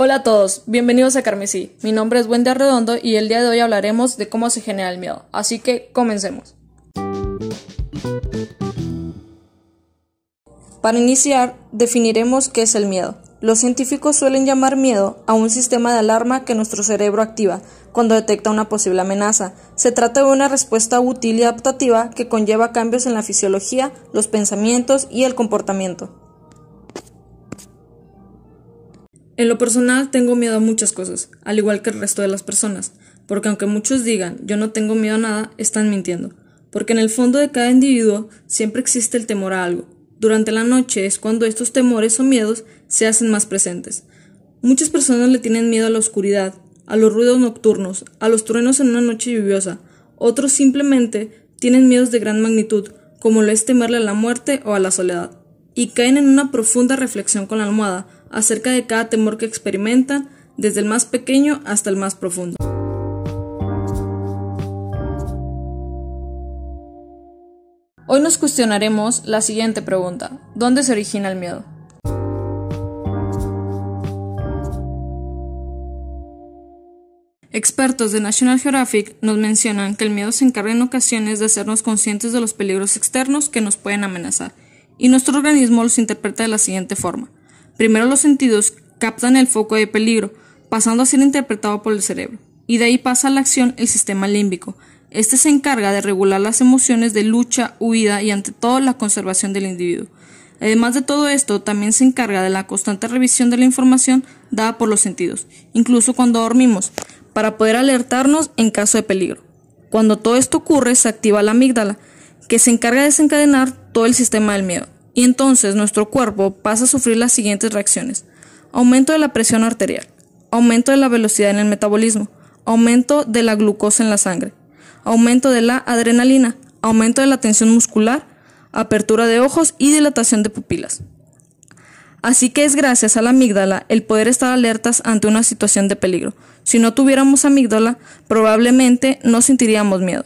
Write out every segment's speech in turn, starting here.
Hola a todos, bienvenidos a Carmesí. Mi nombre es Wendy Arredondo y el día de hoy hablaremos de cómo se genera el miedo. Así que comencemos. Para iniciar, definiremos qué es el miedo. Los científicos suelen llamar miedo a un sistema de alarma que nuestro cerebro activa cuando detecta una posible amenaza. Se trata de una respuesta útil y adaptativa que conlleva cambios en la fisiología, los pensamientos y el comportamiento. En lo personal tengo miedo a muchas cosas, al igual que el resto de las personas, porque aunque muchos digan yo no tengo miedo a nada, están mintiendo, porque en el fondo de cada individuo siempre existe el temor a algo. Durante la noche es cuando estos temores o miedos se hacen más presentes. Muchas personas le tienen miedo a la oscuridad, a los ruidos nocturnos, a los truenos en una noche lluviosa. Otros simplemente tienen miedos de gran magnitud, como lo es temerle a la muerte o a la soledad, y caen en una profunda reflexión con la almohada acerca de cada temor que experimentan, desde el más pequeño hasta el más profundo. Hoy nos cuestionaremos la siguiente pregunta. ¿Dónde se origina el miedo? Expertos de National Geographic nos mencionan que el miedo se encarga en ocasiones de hacernos conscientes de los peligros externos que nos pueden amenazar, y nuestro organismo los interpreta de la siguiente forma. Primero los sentidos captan el foco de peligro, pasando a ser interpretado por el cerebro, y de ahí pasa a la acción el sistema límbico, este se encarga de regular las emociones de lucha, huida y ante todo la conservación del individuo. Además de todo esto, también se encarga de la constante revisión de la información dada por los sentidos, incluso cuando dormimos, para poder alertarnos en caso de peligro. Cuando todo esto ocurre, se activa la amígdala, que se encarga de desencadenar todo el sistema del miedo, y entonces nuestro cuerpo pasa a sufrir las siguientes reacciones. Aumento de la presión arterial, aumento de la velocidad en el metabolismo, aumento de la glucosa en la sangre, aumento de la adrenalina, aumento de la tensión muscular, apertura de ojos y dilatación de pupilas. Así que es gracias a la amígdala el poder estar alertas ante una situación de peligro. Si no tuviéramos amígdala, probablemente no sentiríamos miedo.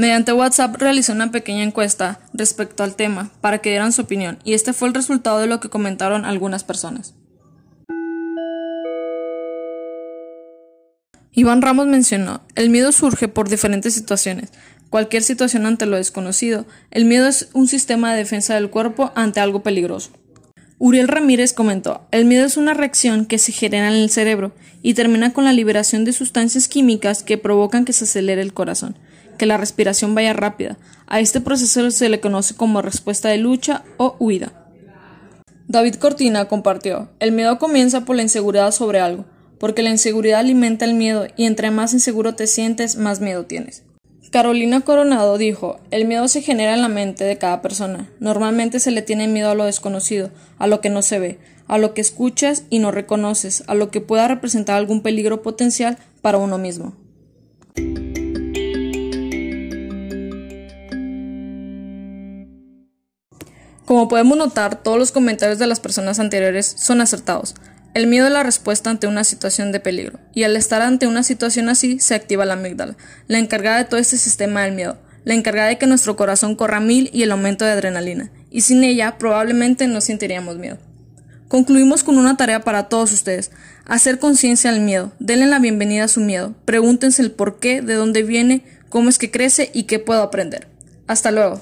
Mediante WhatsApp realicé una pequeña encuesta respecto al tema para que dieran su opinión y este fue el resultado de lo que comentaron algunas personas. Iván Ramos mencionó, el miedo surge por diferentes situaciones, cualquier situación ante lo desconocido. El miedo es un sistema de defensa del cuerpo ante algo peligroso. Uriel Ramírez comentó, el miedo es una reacción que se genera en el cerebro y termina con la liberación de sustancias químicas que provocan que se acelere el corazón, que la respiración vaya rápida. A este proceso se le conoce como respuesta de lucha o huida. David Cortina compartió, el miedo comienza por la inseguridad sobre algo porque la inseguridad alimenta el miedo y entre más inseguro te sientes, más miedo tienes. Carolina Coronado dijo, el miedo se genera en la mente de cada persona. Normalmente se le tiene miedo a lo desconocido, a lo que no se ve, a lo que escuchas y no reconoces, a lo que pueda representar algún peligro potencial para uno mismo. Como podemos notar, todos los comentarios de las personas anteriores son acertados. El miedo es la respuesta ante una situación de peligro, y al estar ante una situación así se activa la amígdala, la encargada de todo este sistema del miedo, la encargada de que nuestro corazón corra mil y el aumento de adrenalina, y sin ella probablemente no sentiríamos miedo. Concluimos con una tarea para todos ustedes, hacer conciencia del miedo, denle la bienvenida a su miedo, pregúntense el por qué, de dónde viene, cómo es que crece y qué puedo aprender. Hasta luego.